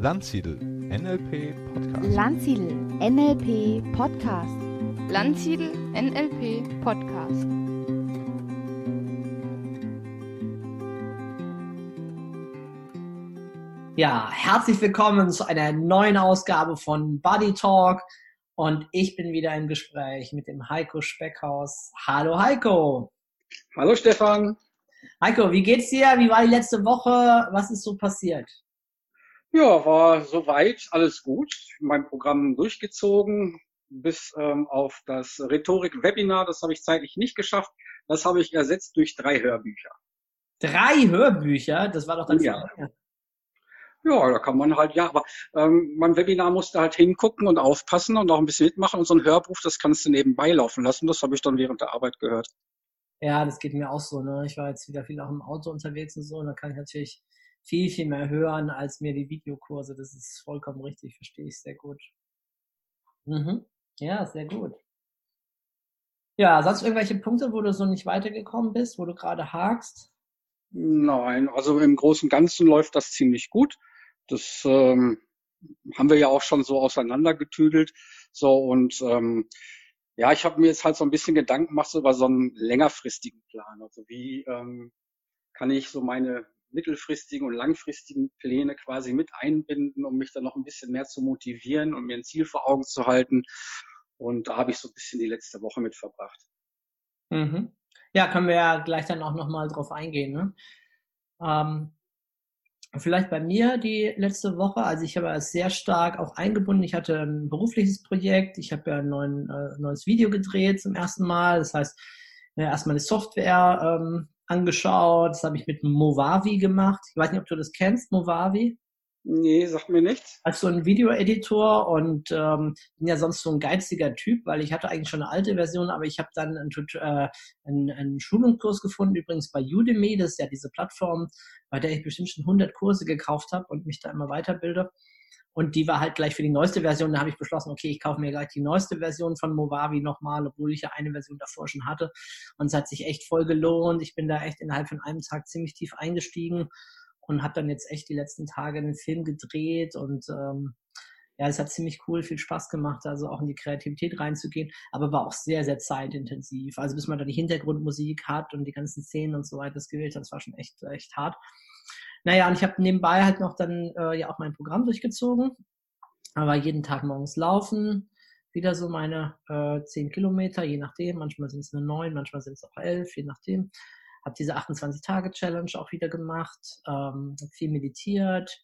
Landsiedel NLP Podcast. Landsiedel NLP Podcast. Landsiedel NLP Podcast. Ja, herzlich willkommen zu einer neuen Ausgabe von Buddy Talk. Und ich bin wieder im Gespräch mit dem Heiko Speckhaus. Hallo Heiko. Hallo Stefan. Heiko, wie geht's dir? Wie war die letzte Woche? Was ist so passiert? Ja, war soweit alles gut. Mein Programm durchgezogen bis ähm, auf das Rhetorik-Webinar. Das habe ich zeitlich nicht geschafft. Das habe ich ersetzt durch drei Hörbücher. Drei Hörbücher? Das war doch dann ja. Ja, da kann man halt, ja, aber ähm, mein Webinar musste halt hingucken und aufpassen und auch ein bisschen mitmachen. Und so ein Hörbuch, das kannst du nebenbei laufen lassen. Das habe ich dann während der Arbeit gehört. Ja, das geht mir auch so. Ne? Ich war jetzt wieder viel auch im Auto unterwegs und so. Und da kann ich natürlich viel, viel mehr hören als mir die Videokurse. Das ist vollkommen richtig, verstehe ich sehr gut. Mhm. Ja, sehr gut. Ja, sonst irgendwelche Punkte, wo du so nicht weitergekommen bist, wo du gerade hakst? Nein, also im Großen und Ganzen läuft das ziemlich gut. Das ähm, haben wir ja auch schon so auseinandergetüdelt. So und ähm, ja, ich habe mir jetzt halt so ein bisschen Gedanken gemacht über so einen längerfristigen Plan. Also wie ähm, kann ich so meine mittelfristigen und langfristigen Pläne quasi mit einbinden, um mich dann noch ein bisschen mehr zu motivieren und mir ein Ziel vor Augen zu halten. Und da habe ich so ein bisschen die letzte Woche mit verbracht. Mhm. Ja, können wir ja gleich dann auch nochmal drauf eingehen. Ne? Ähm, vielleicht bei mir die letzte Woche, also ich habe es sehr stark auch eingebunden. Ich hatte ein berufliches Projekt, ich habe ja ein neuen, äh, neues Video gedreht zum ersten Mal. Das heißt, ja, erstmal eine Software ähm, angeschaut. Das habe ich mit Movavi gemacht. Ich weiß nicht, ob du das kennst, Movavi. Nee, sagt mir nichts. Also ein Video-Editor und ähm, bin ja sonst so ein geiziger Typ, weil ich hatte eigentlich schon eine alte Version, aber ich habe dann einen, äh, einen, einen Schulungskurs gefunden, übrigens bei Udemy, das ist ja diese Plattform, bei der ich bestimmt schon 100 Kurse gekauft habe und mich da immer weiterbilde. Und die war halt gleich für die neueste Version. Da habe ich beschlossen, okay, ich kaufe mir gleich die neueste Version von Movavi nochmal, obwohl ich ja eine Version davor schon hatte. Und es hat sich echt voll gelohnt. Ich bin da echt innerhalb von einem Tag ziemlich tief eingestiegen und habe dann jetzt echt die letzten Tage einen Film gedreht und ähm, ja, es hat ziemlich cool, viel Spaß gemacht, also auch in die Kreativität reinzugehen, aber war auch sehr, sehr zeitintensiv. Also bis man da die Hintergrundmusik hat und die ganzen Szenen und so weiter das gewählt hat, das war schon echt, echt hart. Naja, und ich habe nebenbei halt noch dann äh, ja auch mein Programm durchgezogen. Aber jeden Tag morgens laufen, wieder so meine äh, 10 Kilometer, je nachdem. Manchmal sind es nur 9, manchmal sind es auch 11, je nachdem. Habe diese 28-Tage-Challenge auch wieder gemacht, ähm, viel meditiert.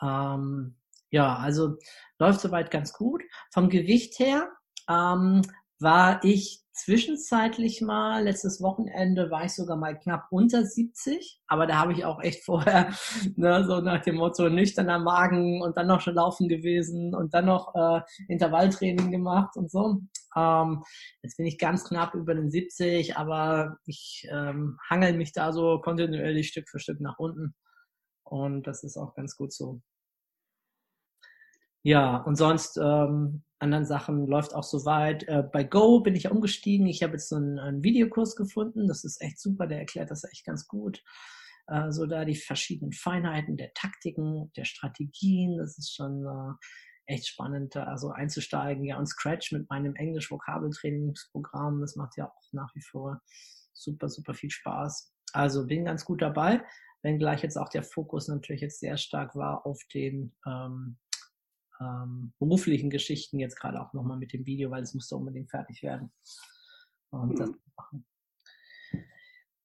Ähm, ja, also läuft soweit ganz gut. Vom Gewicht her ähm, war ich zwischenzeitlich mal, letztes Wochenende war ich sogar mal knapp unter 70, aber da habe ich auch echt vorher ne, so nach dem Motto nüchterner Magen und dann noch schon laufen gewesen und dann noch äh, Intervalltraining gemacht und so. Ähm, jetzt bin ich ganz knapp über den 70, aber ich ähm, hangel mich da so kontinuierlich Stück für Stück nach unten und das ist auch ganz gut so. Ja, und sonst ähm, anderen Sachen läuft auch soweit. Äh, bei Go bin ich umgestiegen. Ich habe jetzt so einen, einen, Videokurs gefunden. Das ist echt super. Der erklärt das echt ganz gut. Äh, so da die verschiedenen Feinheiten der Taktiken, der Strategien. Das ist schon äh, echt spannend, da so einzusteigen. Ja, und Scratch mit meinem Englisch-Vokabeltrainingsprogramm. Das macht ja auch nach wie vor super, super viel Spaß. Also bin ganz gut dabei. Wenngleich jetzt auch der Fokus natürlich jetzt sehr stark war auf den ähm, ähm, beruflichen Geschichten jetzt gerade auch nochmal mit dem Video, weil es musste unbedingt fertig werden. Und mhm. das machen.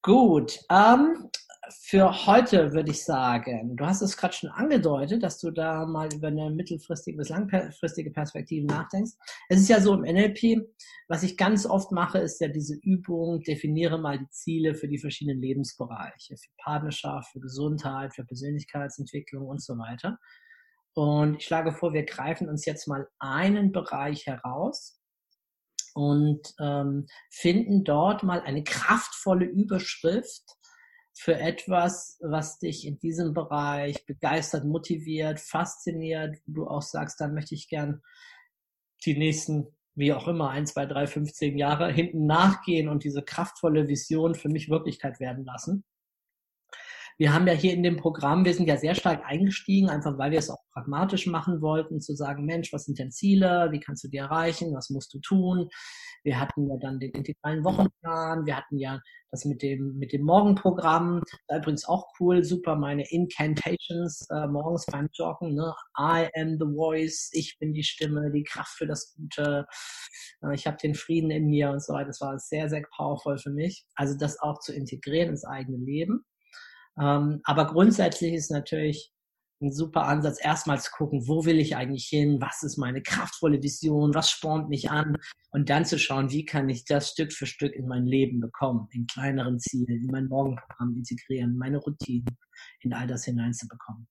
Gut, ähm, für heute würde ich sagen, du hast es gerade schon angedeutet, dass du da mal über eine mittelfristige bis langfristige Perspektive nachdenkst. Es ist ja so im NLP, was ich ganz oft mache, ist ja diese Übung, definiere mal die Ziele für die verschiedenen Lebensbereiche, für Partnerschaft, für Gesundheit, für Persönlichkeitsentwicklung und so weiter. Und ich schlage vor, wir greifen uns jetzt mal einen Bereich heraus und ähm, finden dort mal eine kraftvolle Überschrift für etwas, was dich in diesem Bereich begeistert, motiviert, fasziniert, du auch sagst, da möchte ich gern die nächsten, wie auch immer, ein, zwei, drei, 15 Jahre hinten nachgehen und diese kraftvolle Vision für mich Wirklichkeit werden lassen. Wir haben ja hier in dem Programm, wir sind ja sehr stark eingestiegen, einfach weil wir es auch pragmatisch machen wollten, zu sagen, Mensch, was sind denn Ziele? Wie kannst du die erreichen? Was musst du tun? Wir hatten ja dann den integralen Wochenplan. Wir hatten ja das mit dem, mit dem Morgenprogramm. Übrigens auch cool, super, meine Incantations äh, morgens beim Joggen. Ne? I am the voice, ich bin die Stimme, die Kraft für das Gute. Äh, ich habe den Frieden in mir und so weiter. Das war sehr, sehr powerful für mich. Also das auch zu integrieren ins eigene Leben. Ähm, aber grundsätzlich ist natürlich ein super Ansatz, erstmal zu gucken, wo will ich eigentlich hin, was ist meine kraftvolle Vision, was spornt mich an und dann zu schauen, wie kann ich das Stück für Stück in mein Leben bekommen, in kleineren Zielen, in mein Morgenprogramm integrieren, meine Routinen, in all das hineinzubekommen.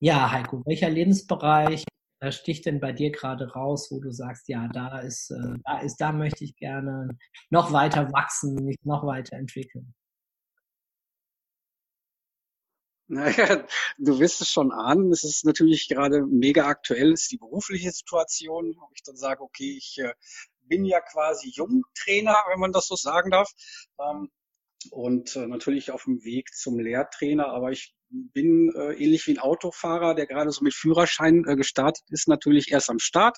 Ja, Heiko, welcher Lebensbereich da sticht denn bei dir gerade raus, wo du sagst, ja, da ist, äh, da ist, da möchte ich gerne noch weiter wachsen, mich noch weiter entwickeln? Naja, du wirst es schon ahnen. Es ist natürlich gerade mega aktuell, ist die berufliche Situation, wo ich dann sage, okay, ich äh, bin ja quasi Jungtrainer, wenn man das so sagen darf. Ähm, und äh, natürlich auf dem Weg zum Lehrtrainer, aber ich bin äh, ähnlich wie ein Autofahrer, der gerade so mit Führerschein gestartet ist, natürlich erst am Start.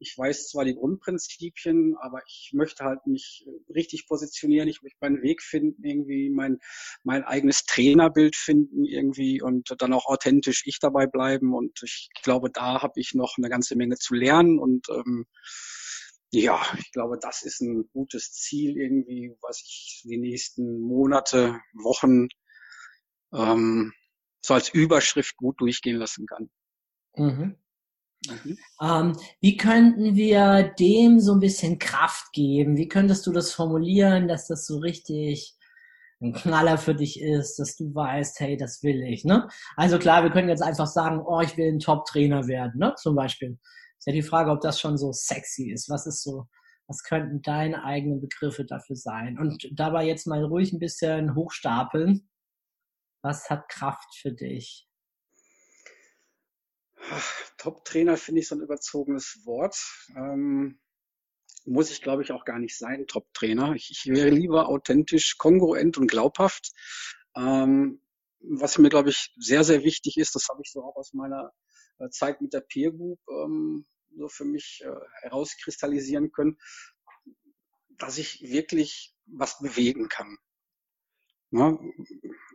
Ich weiß zwar die Grundprinzipien, aber ich möchte halt mich richtig positionieren. Ich möchte meinen Weg finden, irgendwie mein, mein eigenes Trainerbild finden irgendwie und dann auch authentisch ich dabei bleiben. Und ich glaube, da habe ich noch eine ganze Menge zu lernen und ähm, ja, ich glaube, das ist ein gutes Ziel irgendwie, was ich die nächsten Monate, Wochen ähm, so als Überschrift gut durchgehen lassen kann. Mhm. Mhm. Ähm, wie könnten wir dem so ein bisschen Kraft geben? Wie könntest du das formulieren, dass das so richtig ein Knaller für dich ist, dass du weißt, hey, das will ich, ne? Also klar, wir können jetzt einfach sagen, oh, ich will ein Top-Trainer werden, ne? Zum Beispiel. Ist ja die Frage, ob das schon so sexy ist. Was ist so, was könnten deine eigenen Begriffe dafür sein? Und dabei jetzt mal ruhig ein bisschen hochstapeln. Was hat Kraft für dich? Top-Trainer finde ich so ein überzogenes Wort. Ähm, muss ich, glaube ich, auch gar nicht sein, Top-Trainer. Ich, ich, wäre lieber authentisch, kongruent und glaubhaft. Ähm, was mir, glaube ich, sehr, sehr wichtig ist, das habe ich so auch aus meiner äh, Zeit mit der Peer Group ähm, so für mich äh, herauskristallisieren können, dass ich wirklich was bewegen kann. Ja,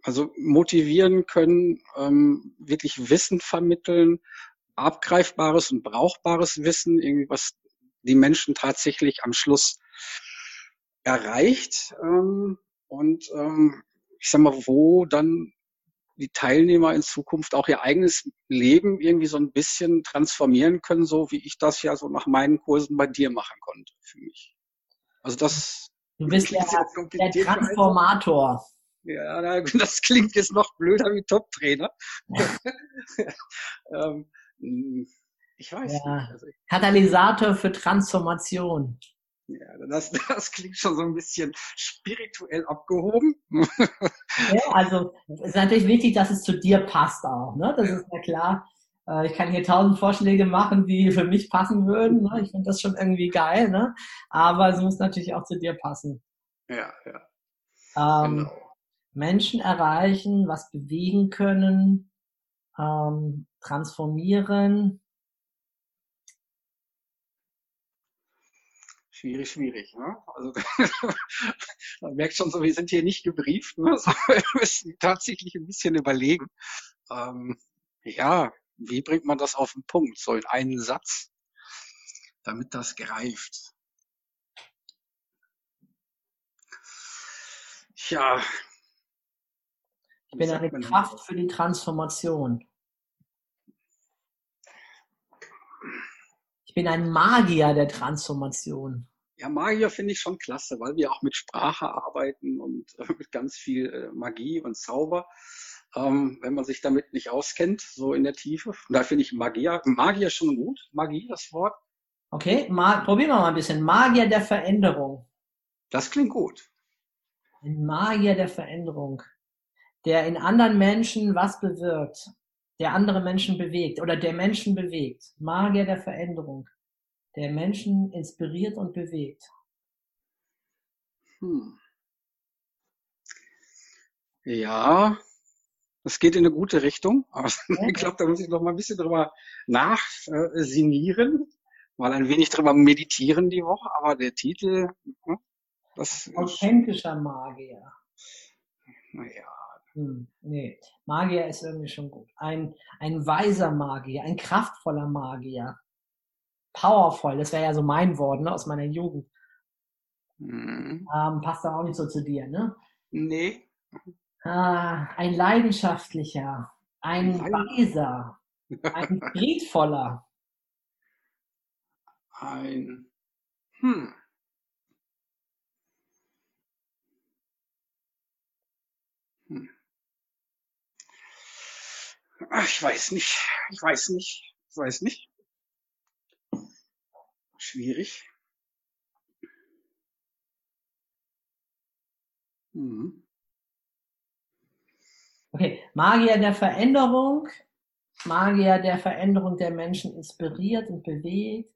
also motivieren können, ähm, wirklich Wissen vermitteln, abgreifbares und brauchbares Wissen, irgendwie was die Menschen tatsächlich am Schluss erreicht ähm, und ähm, ich sag mal, wo dann die Teilnehmer in Zukunft auch ihr eigenes Leben irgendwie so ein bisschen transformieren können, so wie ich das ja so nach meinen Kursen bei dir machen konnte für mich. Also das. Du bist der, der Transformator. Ja, das klingt jetzt noch blöder wie Top-Trainer. ähm, ich weiß ja. nicht. Also ich, Katalysator für Transformation. Ja, das, das klingt schon so ein bisschen spirituell abgehoben. ja, also es ist natürlich wichtig, dass es zu dir passt auch. Ne? Das ist ja klar. Äh, ich kann hier tausend Vorschläge machen, die für mich passen würden. Ne? Ich finde das schon irgendwie geil. Ne? Aber es muss natürlich auch zu dir passen. Ja, ja. Ähm, genau. Menschen erreichen, was bewegen können, ähm, transformieren. Schwierig, schwierig. Ne? Also man merkt schon so, wir sind hier nicht gebrieft, ne? so, wir müssen tatsächlich ein bisschen überlegen. Ähm, ja, wie bringt man das auf den Punkt, so in einen Satz, damit das greift? Tja, ich bin eine Kraft für die Transformation. Ich bin ein Magier der Transformation. Ja, Magier finde ich schon klasse, weil wir auch mit Sprache arbeiten und äh, mit ganz viel äh, Magie und Zauber. Ähm, wenn man sich damit nicht auskennt, so in der Tiefe. Da finde ich Magier, Magier schon gut. Magie, das Wort. Okay, ma probieren wir mal ein bisschen. Magier der Veränderung. Das klingt gut. Ein Magier der Veränderung der in anderen Menschen was bewirkt, der andere Menschen bewegt oder der Menschen bewegt. Magier der Veränderung, der Menschen inspiriert und bewegt. Hm. Ja, es geht in eine gute Richtung. Aber Okay. ich glaube, da muss ich noch mal ein bisschen drüber nachsinieren, mal ein wenig drüber meditieren die Woche. Aber der Titel, hm, das ist, Authentischer Magier. naja, Hm, nee, Magier ist irgendwie schon gut. Ein, ein weiser Magier, ein kraftvoller Magier. Powerful, das wäre ja so mein Wort ne, aus meiner Jugend. hm, Ähm, passt da auch nicht so zu dir, ne? nee, Ah, ein leidenschaftlicher, ein weiser, ein friedvoller. ein, hm. Ach, ich weiß nicht, ich weiß nicht, ich weiß nicht. Schwierig. Mhm. Okay, Magier der Veränderung, Magier der Veränderung der Menschen inspiriert und bewegt,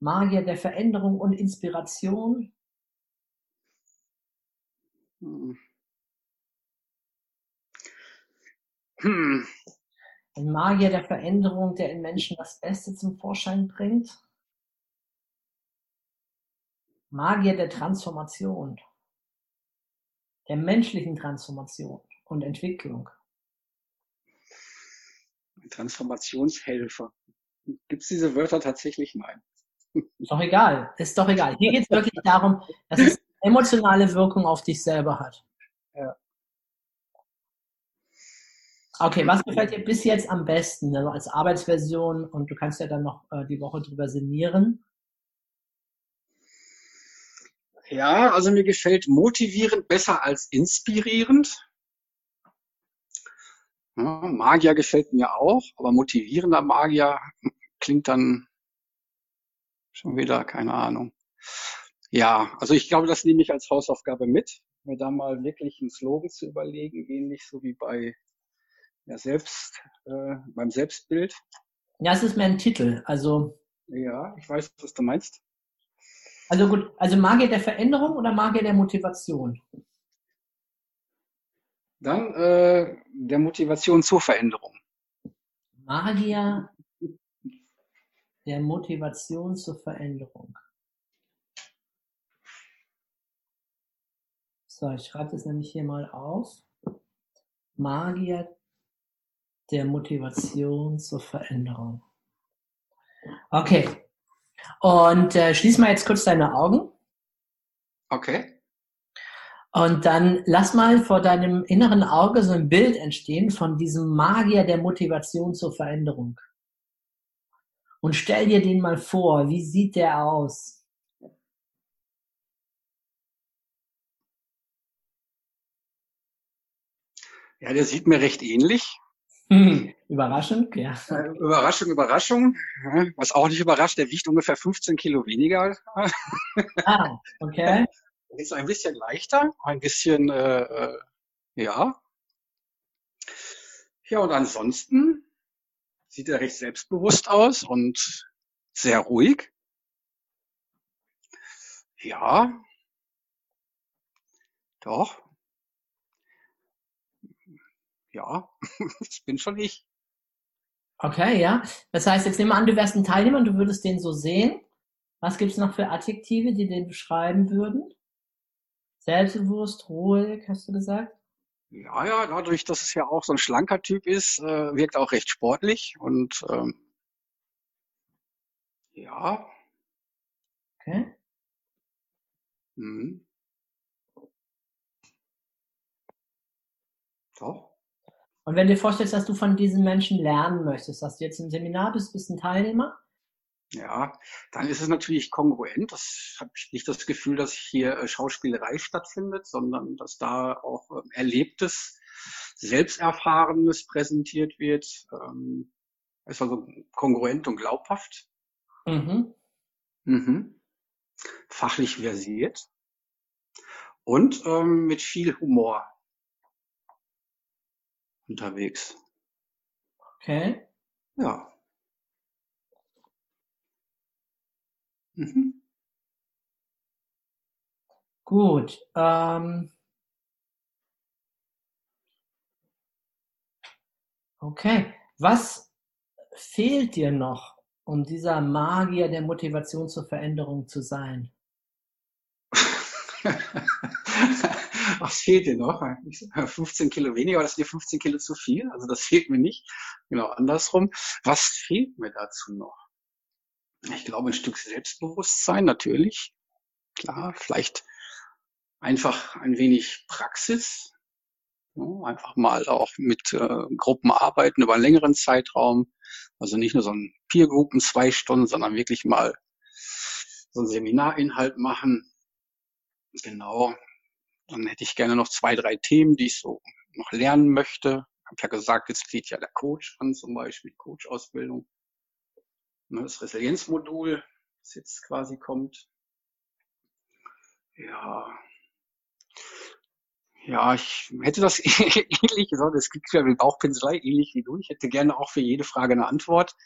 Magier der Veränderung und Inspiration, Hm. Hm. Ein Magier der Veränderung, der in Menschen das Beste zum Vorschein bringt, Magier der Transformation, der menschlichen Transformation und Entwicklung. Transformationshelfer. Gibt es diese Wörter tatsächlich? Nein. Ist doch egal, ist doch egal. Hier geht es wirklich darum, dass es emotionale Wirkung auf dich selber hat. Ja. Okay, was gefällt dir bis jetzt am besten? Also als Arbeitsversion und du kannst ja dann noch äh, die Woche drüber sinnieren. Ja, also mir gefällt motivierend besser als inspirierend. Ja, Magier gefällt mir auch, aber motivierender Magier klingt dann schon wieder, keine Ahnung. Ja, also ich glaube, das nehme ich als Hausaufgabe mit, mir da mal wirklich einen Slogan zu überlegen, ähnlich so wie bei ja, selbst, äh, beim Selbstbild. Ja, es ist mehr ein Titel. Also, Ja, ich weiß, was du meinst. also gut, also Magier der Veränderung oder Magier der Motivation? Dann äh, der Motivation zur Veränderung. Magier der Motivation zur Veränderung. So, ich schreibe das nämlich hier mal auf. Magier der Motivation zur Veränderung. Okay. Und äh, schließ mal jetzt kurz deine Augen Okay. und dann lass mal vor deinem inneren Auge so ein Bild entstehen von diesem Magier der Motivation zur Veränderung. Und stell dir den mal vor, wie sieht der aus? Ja, der sieht mir recht ähnlich. Hm, überraschend, ja. Äh, Überraschung, Überraschung. Ja, Was auch nicht überrascht, der wiegt ungefähr 15 Kilo weniger. Ah, okay. Ist ein bisschen leichter, ein bisschen, äh, äh, ja. Ja, und ansonsten sieht er recht selbstbewusst aus und sehr ruhig. Ja. Doch. Ja, das bin schon ich. Okay, ja. Das heißt, jetzt nehmen wir an, du wärst ein Teilnehmer und du würdest den so sehen. Was gibt's noch für Adjektive, die den beschreiben würden? Selbstbewusst, ruhig, hast du gesagt? Ja, ja, dadurch, dass es ja auch so ein schlanker Typ ist, äh, wirkt auch recht sportlich und ähm, ja, Okay. mhm. Doch. Und wenn du dir vorstellst, dass du von diesen Menschen lernen möchtest, dass du jetzt im Seminar bist, bist ein Teilnehmer, Ja, dann ist es natürlich kongruent. Das habe ich nicht das Gefühl, dass hier äh, Schauspielerei stattfindet, sondern dass da auch ähm, Erlebtes, Selbsterfahrenes präsentiert wird. Ähm, ist also kongruent und glaubhaft. mhm. Mhm. Fachlich versiert und ähm, mit viel Humor unterwegs. okay. Ja. Mhm. Gut. Ähm, Okay. Was fehlt dir noch, um dieser Magier der Motivation zur Veränderung zu sein? Was fehlt dir noch? 15 Kilo weniger, oder ist dir 15 Kilo zu viel? Also das fehlt mir nicht. Genau, andersrum. Was fehlt mir dazu noch? Ich glaube, ein Stück Selbstbewusstsein natürlich. Klar, vielleicht einfach ein wenig Praxis. Ja, einfach mal auch mit äh, Gruppen arbeiten über einen längeren Zeitraum. Also nicht nur so ein Peer-Gruppen zwei Stunden, sondern wirklich mal so einen Seminarinhalt machen. Genau. Dann hätte ich gerne noch zwei, drei Themen, die ich so noch lernen möchte. Ich habe ja gesagt, jetzt steht ja der Coach an, zum Beispiel Coach-Ausbildung. Ne, das Resilienzmodul, das jetzt quasi kommt. Ja. Ja, ich hätte das ähnlich gesagt, das klingt ja wie Bauchpinselei, ähnlich wie du. Ich hätte gerne auch für jede Frage eine Antwort.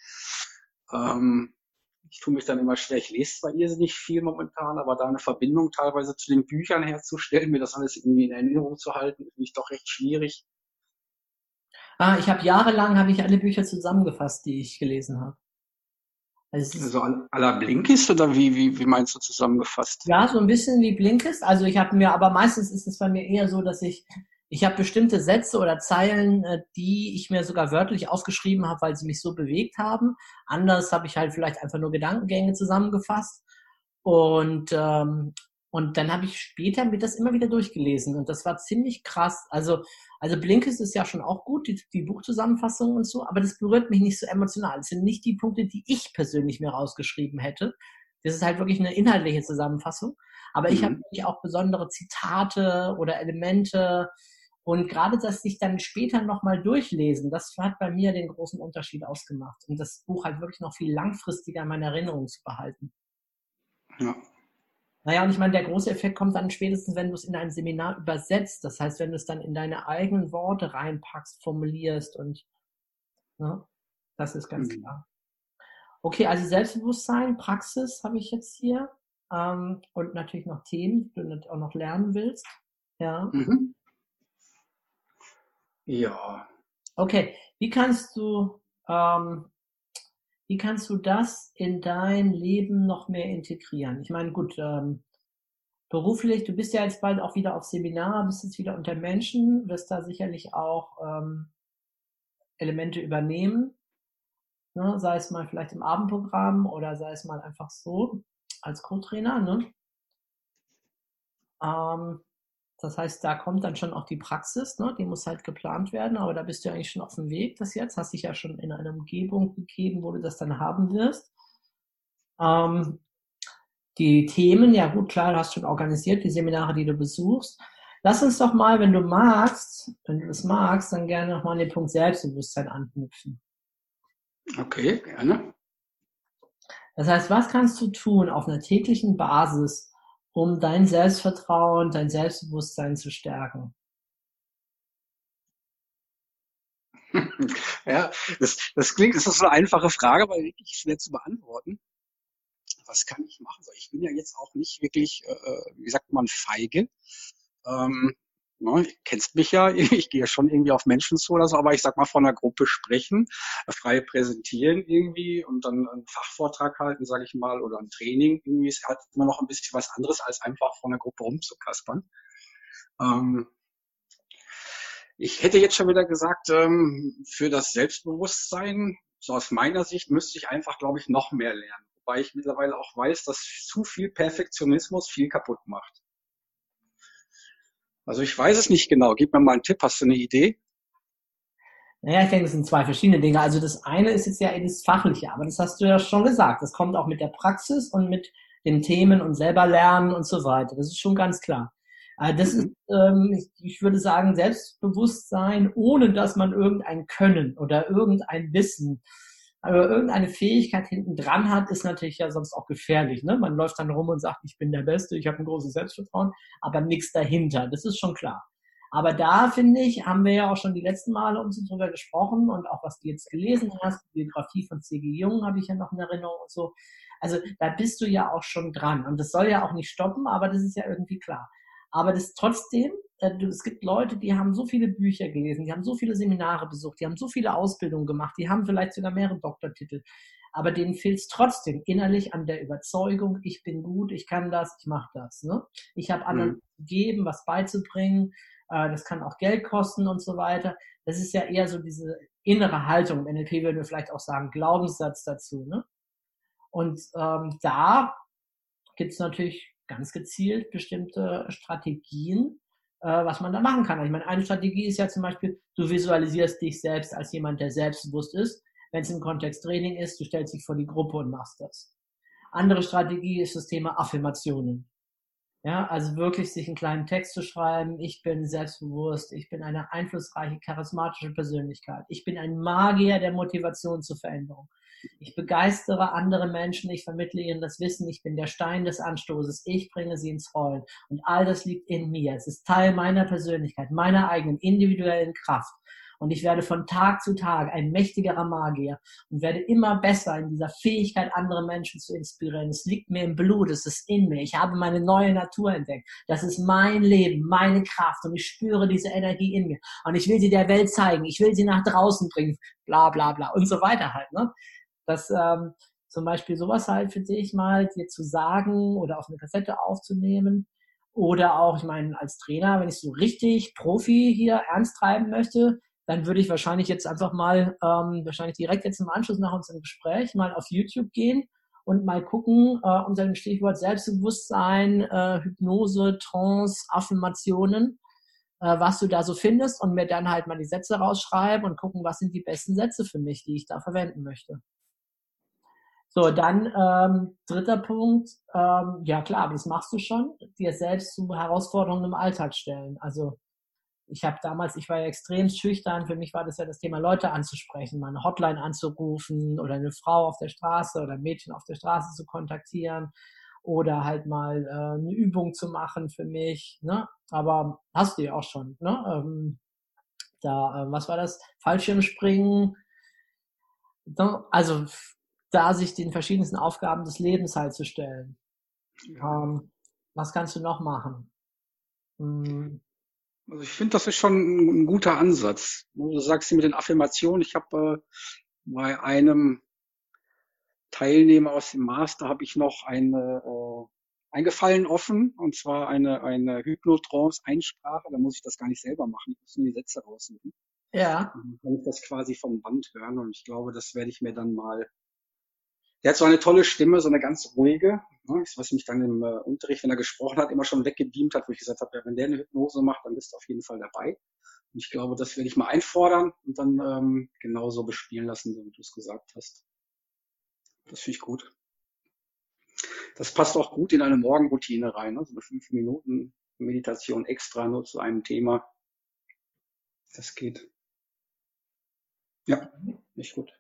Ähm, ich tue mich dann immer schwer, ich lese zwar irrsinnig viel momentan, aber da eine Verbindung teilweise zu den Büchern herzustellen, mir das alles irgendwie in Erinnerung zu halten, finde ich doch recht schwierig. Ah, ich habe jahrelang habe ich alle Bücher zusammengefasst, die ich gelesen habe. Also, also aller Blinkist oder wie, wie, wie meinst du zusammengefasst? Ja, so ein bisschen wie Blinkist. Also ich habe mir, aber meistens ist es bei mir eher so, dass ich ich habe bestimmte Sätze oder Zeilen, äh, die ich mir sogar wörtlich aufgeschrieben habe, weil sie mich so bewegt haben. Anders habe ich halt vielleicht einfach nur Gedankengänge zusammengefasst. Und, ähm, und dann habe ich später mir das immer wieder durchgelesen. Und das war ziemlich krass. Also, also Blinkist ist ja schon auch gut, die, die Buchzusammenfassung und so, aber das berührt mich nicht so emotional. Das sind nicht die Punkte, die ich persönlich mir rausgeschrieben hätte. Das ist halt wirklich eine inhaltliche Zusammenfassung. Aber ich mhm. habe auch besondere Zitate oder Elemente, und gerade das sich dann später nochmal durchlesen, das hat bei mir den großen Unterschied ausgemacht. Und das Buch halt wirklich noch viel langfristiger in meiner Erinnerung zu behalten. Ja. Naja, und ich meine, der große Effekt kommt dann spätestens, wenn du es in ein Seminar übersetzt. Das heißt, wenn du es dann in deine eigenen Worte reinpackst, formulierst und ne, das ist ganz mhm. klar. Okay, also Selbstbewusstsein, Praxis habe ich jetzt hier ähm, und natürlich noch Themen, die du auch noch lernen willst. Ja. Mhm. Ja. Okay, wie kannst du, ähm, wie kannst du das in dein Leben noch mehr integrieren? Ich meine, gut, ähm, beruflich, du bist ja jetzt bald auch wieder auf Seminar, bist jetzt wieder unter Menschen, wirst da sicherlich auch ähm, Elemente übernehmen, ne? sei es mal vielleicht im Abendprogramm oder sei es mal einfach so als Co-Trainer. Ne? Ähm, das heißt, da kommt dann schon auch die Praxis, ne? die muss halt geplant werden, aber da bist du eigentlich schon auf dem Weg, das jetzt, hast dich ja schon in eine Umgebung gegeben, wo du das dann haben wirst. Ähm, die Themen, ja gut, klar, du hast schon organisiert, die Seminare, die du besuchst. Lass uns doch mal, wenn du magst, wenn du das magst, dann gerne nochmal an den Punkt Selbstbewusstsein anknüpfen. Okay, gerne. Das heißt, was kannst du tun auf einer täglichen Basis, um dein Selbstvertrauen, dein Selbstbewusstsein zu stärken? Ja, das, das klingt, das ist eine einfache Frage, aber wirklich schwer zu beantworten. Was kann ich machen? Ich bin ja jetzt auch nicht wirklich, äh, äh wie sagt man, feige. Ähm, Ne, kennst mich ja, ich gehe schon irgendwie auf Menschen zu oder so, aber ich sag mal von einer Gruppe sprechen, frei präsentieren irgendwie und dann einen Fachvortrag halten, sage ich mal, oder ein Training, irgendwie ist halt immer noch ein bisschen was anderes, als einfach von einer Gruppe rumzukaspern. Ähm, ich hätte jetzt schon wieder gesagt, ähm, für das Selbstbewusstsein, so aus meiner Sicht, müsste ich einfach, glaube ich, noch mehr lernen. Wobei ich mittlerweile auch weiß, dass zu viel Perfektionismus viel kaputt macht. Also ich weiß es nicht genau. Gib mir mal einen Tipp. Hast du eine Idee? Naja, ich denke, das sind zwei verschiedene Dinge. Also das eine ist jetzt ja das Fachliche, aber das hast du ja schon gesagt. Das kommt auch mit der Praxis und mit den Themen und selber lernen und so weiter. Das ist schon ganz klar. Äh, das ist, mhm. ähm, ich würde sagen, Selbstbewusstsein, ohne dass man irgendein Können oder irgendein Wissen aber irgendeine Fähigkeit hinten dran hat, ist natürlich ja sonst auch gefährlich. Ne? Man läuft dann rum und sagt, ich bin der Beste, ich habe ein großes Selbstvertrauen, aber nichts dahinter. Das ist schon klar. Aber da finde ich, haben wir ja auch schon die letzten Male uns drüber gesprochen und auch was du jetzt gelesen hast, die Biografie von C.G. Jung habe ich ja noch in Erinnerung und so. Also da bist du ja auch schon dran und das soll ja auch nicht stoppen, aber das ist ja irgendwie klar. Aber das trotzdem äh, es gibt Leute, die haben so viele Bücher gelesen, die haben so viele Seminare besucht, die haben so viele Ausbildungen gemacht, die haben vielleicht sogar mehrere Doktortitel, aber denen fehlt es trotzdem innerlich an der Überzeugung, ich bin gut, ich kann das, ich mache das. Ne? Ich habe anderen mhm. gegeben, was beizubringen, äh, das kann auch Geld kosten und so weiter. Das ist ja eher so diese innere Haltung. Im NLP würden wir vielleicht auch sagen, Glaubenssatz dazu. Ne? Und ähm, da gibt es natürlich ganz gezielt bestimmte Strategien, äh, was man da machen kann. Ich meine, eine Strategie ist ja zum Beispiel, du visualisierst dich selbst als jemand, der selbstbewusst ist. Wenn es im Kontext Training ist, du stellst dich vor die Gruppe und machst das. Andere Strategie ist das Thema Affirmationen. Ja, also wirklich sich einen kleinen Text zu schreiben. Ich bin selbstbewusst. Ich bin eine einflussreiche, charismatische Persönlichkeit. Ich bin ein Magier der Motivation zur Veränderung. Ich begeistere andere Menschen. Ich vermittle ihnen das Wissen. Ich bin der Stein des Anstoßes. Ich bringe sie ins Rollen. Und all das liegt in mir. Es ist Teil meiner Persönlichkeit, meiner eigenen individuellen Kraft. Und ich werde von Tag zu Tag ein mächtigerer Magier und werde immer besser in dieser Fähigkeit, andere Menschen zu inspirieren. Es liegt mir im Blut, es ist in mir. Ich habe meine neue Natur entdeckt. Das ist mein Leben, meine Kraft und ich spüre diese Energie in mir. Und ich will sie der Welt zeigen. Ich will sie nach draußen bringen. Bla, bla, bla und so weiter halt. Ne? Das, ähm, zum Beispiel sowas halt für dich mal dir zu sagen oder auf eine Kassette aufzunehmen. Oder auch, ich meine, als Trainer, wenn ich so richtig Profi hier ernst treiben möchte, dann würde ich wahrscheinlich jetzt einfach mal, ähm, wahrscheinlich direkt jetzt im Anschluss nach unserem Gespräch mal auf YouTube gehen und mal gucken äh, unter dem Stichwort Selbstbewusstsein, äh, Hypnose, Trance, Affirmationen, äh, was du da so findest und mir dann halt mal die Sätze rausschreiben und gucken, was sind die besten Sätze für mich, die ich da verwenden möchte. So, dann ähm, dritter Punkt, ähm, ja klar, das machst du schon, dir selbst zu Herausforderungen im Alltag stellen. Also ich habe damals, ich war ja extrem schüchtern, für mich war das ja das Thema, Leute anzusprechen, mal eine Hotline anzurufen oder eine Frau auf der Straße oder ein Mädchen auf der Straße zu kontaktieren oder halt mal äh, eine Übung zu machen für mich. Ne? Aber hast du ja auch schon. Ne? Ähm, da, äh, was war das? Fallschirmspringen. Also da sich den verschiedensten Aufgaben des Lebens halt zu stellen. Ähm, was kannst du noch machen? Hm, also ich finde, das ist schon ein, ein, guter Ansatz. Du sagst mit den Affirmationen, ich habe äh, bei einem Teilnehmer aus dem Master habe ich noch eine äh, eingefallen offen und zwar eine eine Hypnotrance Einsprache. Da muss ich das gar nicht selber machen, ich muss nur die Sätze raussuchen. Ja. Dann kann ich das quasi vom Band hören und ich glaube, das werde ich mir dann mal der hat so eine tolle Stimme, so eine ganz ruhige, ne, was mich dann im äh, Unterricht, wenn er gesprochen hat, immer schon weggebeamt hat, wo ich gesagt habe, wenn der eine Hypnose macht, dann bist du auf jeden Fall dabei. Und ich glaube, das werde ich mal einfordern und dann ähm, genauso bespielen lassen, wie du es gesagt hast. Das finde ich gut. Das passt auch gut in eine Morgenroutine rein, ne? so eine fünf Minuten Meditation extra nur zu einem Thema. Das geht. Ja, nicht gut.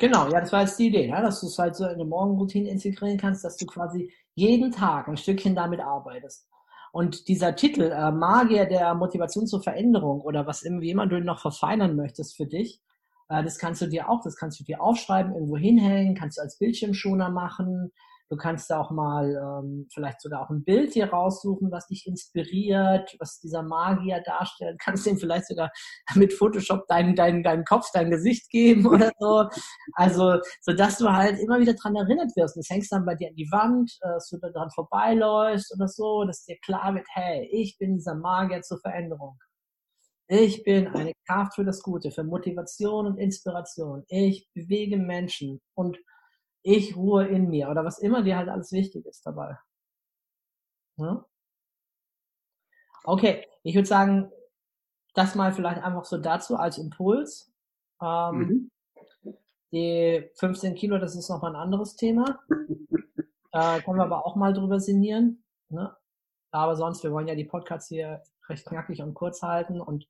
Genau, ja, das war jetzt die Idee, ja, dass du es halt so in eine Morgenroutine integrieren kannst, dass du quasi jeden Tag ein Stückchen damit arbeitest. Und dieser Titel, äh, Magier der Motivation zur Veränderung oder was irgendwie immer du noch verfeinern möchtest für dich, äh, das kannst du dir auch, das kannst du dir aufschreiben, irgendwo hinhängen, kannst du als Bildschirmschoner machen, Du kannst da auch mal ähm, vielleicht sogar auch ein Bild hier raussuchen, was dich inspiriert, was dieser Magier darstellt. Kannst ihm vielleicht sogar mit Photoshop deinen, deinen, deinen Kopf, dein Gesicht geben oder so. Also, so dass du halt immer wieder dran erinnert wirst. Das hängst dann bei dir an die Wand, äh, dass du da dran vorbeiläufst oder so, dass dir klar wird, hey, ich bin dieser Magier zur Veränderung. Ich bin eine Kraft für das Gute, für Motivation und Inspiration. Ich bewege Menschen und ich ruhe in mir oder was immer dir halt alles wichtig ist dabei. Ja? Okay, ich würde sagen, das mal vielleicht einfach so dazu als Impuls. Ähm, mhm. Die 15 Kilo, das ist nochmal ein anderes Thema. äh, können wir aber auch mal drüber sinnieren. Ne? Aber sonst, wir wollen ja die Podcasts hier recht knackig und kurz halten und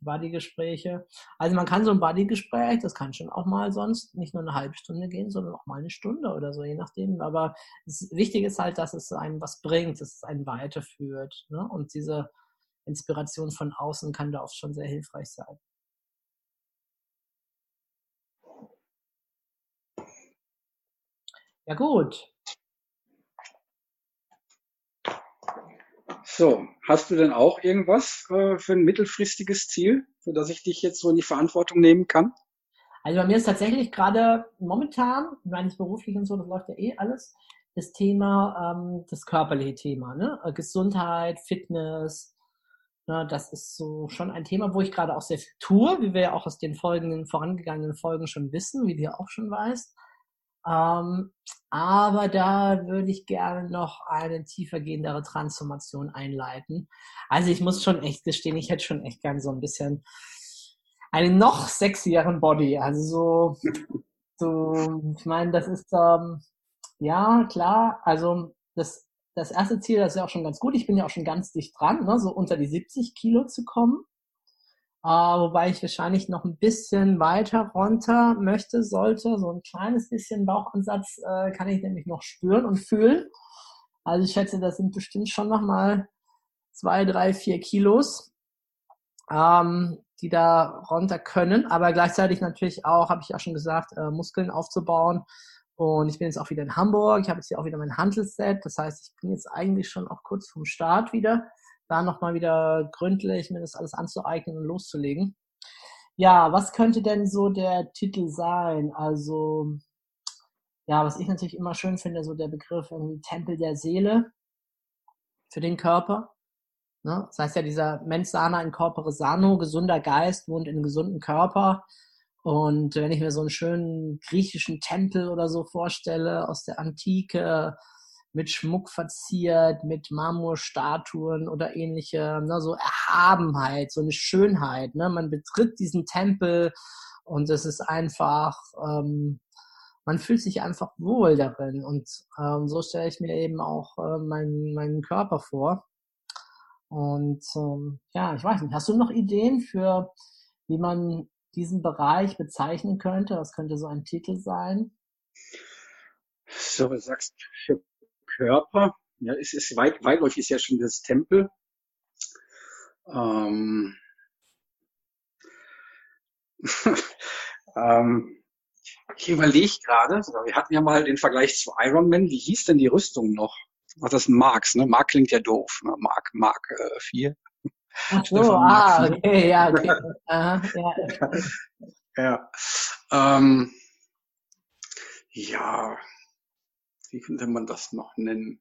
Buddy-Gespräche. Also man kann so ein Buddy-Gespräch, das kann schon auch mal sonst nicht nur eine halbe Stunde gehen, sondern auch mal eine Stunde oder so, je nachdem. Aber das Wichtige ist halt, dass es einem was bringt, dass es einen weiterführt. Ne? Und diese Inspiration von außen kann da oft schon sehr hilfreich sein. Ja gut. So, hast du denn auch irgendwas äh, für ein mittelfristiges Ziel, für das ich dich jetzt so in die Verantwortung nehmen kann? Also bei mir ist tatsächlich gerade momentan, meines beruflich und so, das läuft ja eh alles, das Thema, ähm, das körperliche Thema, ne? Äh, Gesundheit, Fitness, ne? das ist so schon ein Thema, wo ich gerade auch sehr viel tue, wie wir ja auch aus den folgenden, vorangegangenen Folgen schon wissen, wie du ja auch schon weißt. Ähm, aber da würde ich gerne noch eine tiefergehendere Transformation einleiten. Also ich muss schon echt gestehen, ich hätte schon echt gern so ein bisschen einen noch sexieren Body. Also so, so ich meine, das ist ähm, ja klar. Also das das erste Ziel, das ist ja auch schon ganz gut. Ich bin ja auch schon ganz dicht dran, ne, so unter die 70 Kilo zu kommen. Äh, wobei ich wahrscheinlich noch ein bisschen weiter runter möchte, sollte. So ein kleines bisschen Bauchansatz äh, kann ich nämlich noch spüren und fühlen. Also ich schätze, das sind bestimmt schon nochmal zwei, drei, vier Kilos, ähm, die da runter können. Aber gleichzeitig natürlich auch, habe ich ja schon gesagt, äh, Muskeln aufzubauen. Und ich bin jetzt auch wieder in Hamburg. Ich habe jetzt hier auch wieder mein Handelsset. Das heißt, ich bin jetzt eigentlich schon auch kurz vom Start wieder da nochmal wieder gründlich mir das alles anzueignen und loszulegen. Ja, was könnte denn so der Titel sein? Also, ja, was ich natürlich immer schön finde, so der Begriff irgendwie Tempel der Seele für den Körper. Ne? Das heißt ja, dieser Mens sana in corpore sano, gesunder Geist wohnt in einem gesunden Körper. Und wenn ich mir so einen schönen griechischen Tempel oder so vorstelle aus der Antike, mit Schmuck verziert, mit Marmorstatuen oder ähnliche, ne, so Erhabenheit, so eine Schönheit. Ne? Man betritt diesen Tempel und es ist einfach, ähm, man fühlt sich einfach wohl darin. Und ähm, so stelle ich mir eben auch äh, meinen, meinen Körper vor. Und ähm, ja, ich weiß nicht, hast du noch Ideen für, wie man diesen Bereich bezeichnen könnte? Was könnte so ein Titel sein? So, du sagst für Körper. Ja, es ist weit, weitläufig ist ja schon das Tempel. Ähm, ähm, ich überlege gerade, wir hatten ja mal den Vergleich zu Iron Man. Wie hieß denn die Rüstung noch? Ach, das ist Marx, ne? Mark klingt ja doof. Ne? Mark, Mark äh, 4. Ach so, ah, okay, ja, okay. Aha, ja. ja. Ähm, ja, wie könnte man das noch nennen?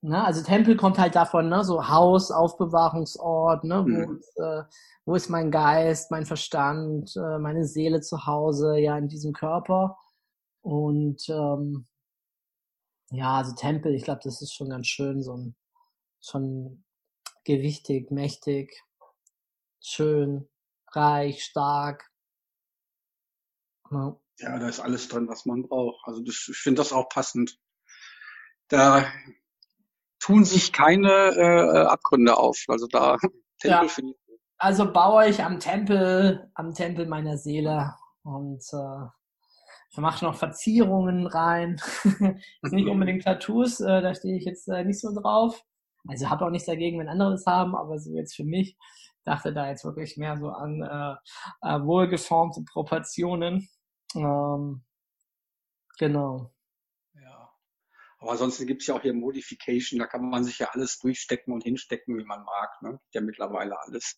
Na, also Tempel kommt halt davon, ne, so Haus, Aufbewahrungsort, ne, wo, mhm. ist, äh, wo ist mein Geist, mein Verstand, äh, meine Seele zu Hause, ja, in diesem Körper. Und ähm, ja, also Tempel, ich glaube, das ist schon ganz schön, so ein, schon gewichtig, mächtig, schön, reich, stark. Ja. Ja, da ist alles drin, was man braucht. Also das, ich finde das auch passend. Da tun sich keine äh, Abgründe auf. Also da Tempel ja. finde ich. Also baue ich am Tempel, am Tempel meiner Seele und äh, ich mache noch Verzierungen rein. nicht unbedingt Tattoos, äh, da stehe ich jetzt äh, nicht so drauf. Also habe auch nichts dagegen, wenn andere das haben, aber so jetzt für mich dachte da jetzt wirklich mehr so an äh, äh, wohlgeformte Proportionen. Ähm, genau. Ja. Aber ansonsten gibt es ja auch hier Modification, da kann man sich ja alles durchstecken und hinstecken, wie man mag. Ne? Ja, mittlerweile alles.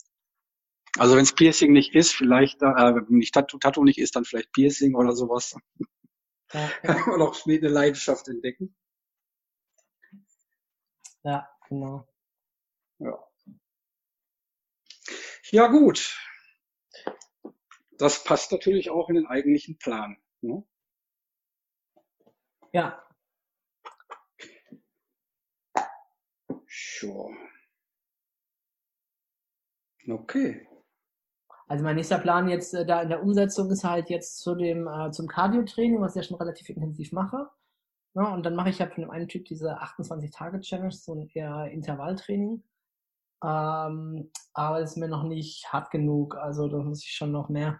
Also wenn es Piercing nicht ist, vielleicht, äh, nicht Tattoo, Tattoo nicht ist, dann vielleicht Piercing oder sowas. Ja, ja. kann man auch schnell eine Leidenschaft entdecken. Ja, genau. Ja. Ja, gut das passt natürlich auch in den eigentlichen Plan. Ne? Ja. Sure. Okay. Also mein nächster Plan jetzt äh, da in der Umsetzung ist halt jetzt zu dem äh, zum Cardio-Training, was ich ja schon relativ intensiv mache. Ja, und dann mache ich halt von dem einen Typ diese 28-Tage-Challenge, so ein eher Intervalltraining. Ähm, aber es ist mir noch nicht hart genug. Also da muss ich schon noch mehr.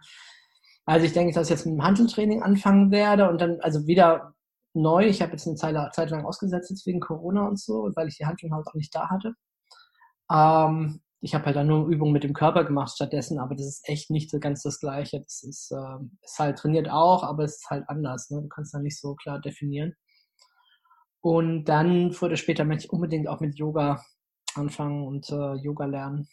Also ich denke, dass ich jetzt mit dem Handeltraining anfangen werde und dann also wieder neu. Ich habe jetzt eine Zeit, lang ausgesetzt jetzt wegen Corona und so, weil ich die Handeln halt auch nicht da hatte. Ähm, ich habe halt dann nur Übungen mit dem Körper gemacht stattdessen, aber das ist echt nicht so ganz das Gleiche. Das ist, äh, ist halt trainiert auch, aber es ist halt anders. Ne? Du kannst da nicht so klar definieren. Und dann oder später möchte ich unbedingt auch mit Yoga anfangen und äh, Yoga lernen.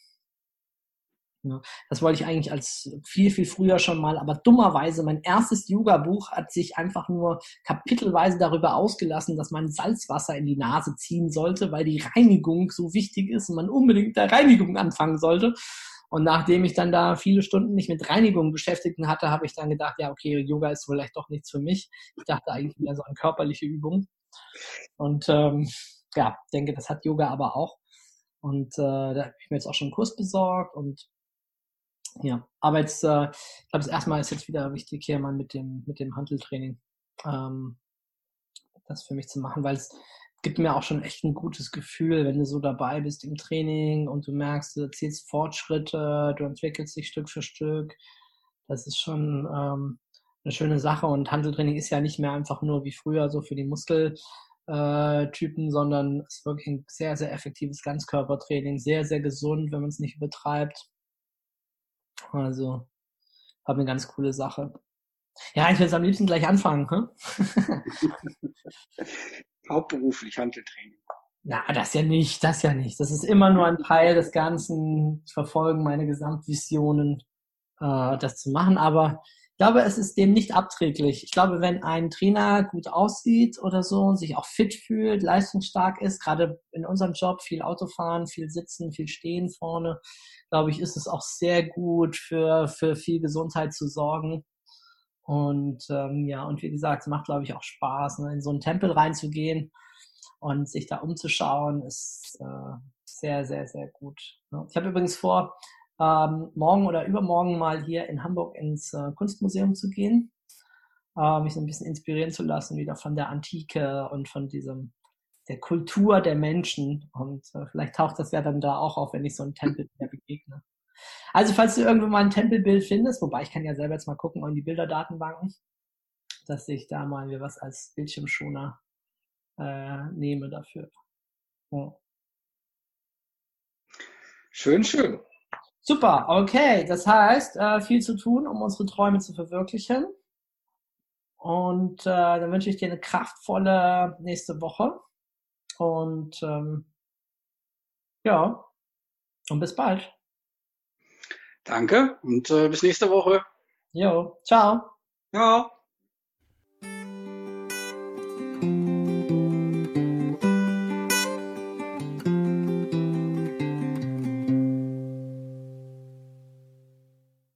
Ja, das wollte ich eigentlich als viel, viel früher schon mal, aber dummerweise, mein erstes Yoga-Buch hat sich einfach nur kapitelweise darüber ausgelassen, dass man Salzwasser in die Nase ziehen sollte, weil die Reinigung so wichtig ist und man unbedingt der Reinigung anfangen sollte. Und nachdem ich dann da viele Stunden mich mit Reinigung beschäftigt hatte, habe ich dann gedacht, ja, okay, Yoga ist vielleicht doch nichts für mich. Ich dachte eigentlich mehr so an körperliche Übungen. Und ähm, ja, denke, das hat Yoga aber auch. Und äh, da habe ich mir jetzt auch schon einen Kurs besorgt und ja, aber jetzt, äh, ich glaube, das erste Mal ist jetzt wieder wichtig, hier mal mit dem, mit dem Handeltraining ähm, das für mich zu machen, weil es gibt mir auch schon echt ein gutes Gefühl, wenn du so dabei bist im Training und du merkst, du erzielst Fortschritte, du entwickelst dich Stück für Stück. Das ist schon ähm, eine schöne Sache und Handeltraining ist ja nicht mehr einfach nur wie früher so für die Muskeltypen, sondern ist wirklich ein sehr, sehr effektives Ganzkörpertraining, sehr, sehr gesund, wenn man es nicht übertreibt. Also, habe eine ganz coole Sache. Ja, ich würde am liebsten gleich anfangen. Hm? Hauptberuflich Handeltraining. Na, das ja nicht, das ja nicht. Das ist immer nur ein Teil des Ganzen. Ich verfolge meine Gesamtvisionen, äh, das zu machen. Aber ich glaube, es ist dem nicht abträglich. Ich glaube, wenn ein Trainer gut aussieht oder so und sich auch fit fühlt, leistungsstark ist, gerade in unserem Job viel Autofahren, viel Sitzen, viel Stehen vorne, glaube ich, ist es auch sehr gut für, für viel Gesundheit zu sorgen. Und ähm, ja, und wie gesagt, es macht, glaube ich, auch Spaß, ne? in so einen Tempel reinzugehen und sich da umzuschauen, ist äh, sehr, sehr, sehr gut. Ne? Ich habe übrigens vor, ähm, morgen oder übermorgen mal hier in Hamburg ins äh, Kunstmuseum zu gehen, äh, mich so ein bisschen inspirieren zu lassen, wieder von der Antike und von diesem der Kultur der Menschen. Und äh, vielleicht taucht das ja dann da auch auf, wenn ich so einen Tempel begegne. Also falls du irgendwo mal ein Tempelbild findest, wobei ich kann ja selber jetzt mal gucken in die Bilderdatenbanken, dass ich da mal mir was als Bildschirmschoner äh, nehme dafür. Ja. Schön, schön. Super, okay. Das heißt, äh, viel zu tun, um unsere Träume zu verwirklichen. Und äh, dann wünsche ich dir eine kraftvolle nächste Woche. Und ähm, ja, und bis bald. Danke und äh, bis nächste Woche. Jo, ciao. Ja.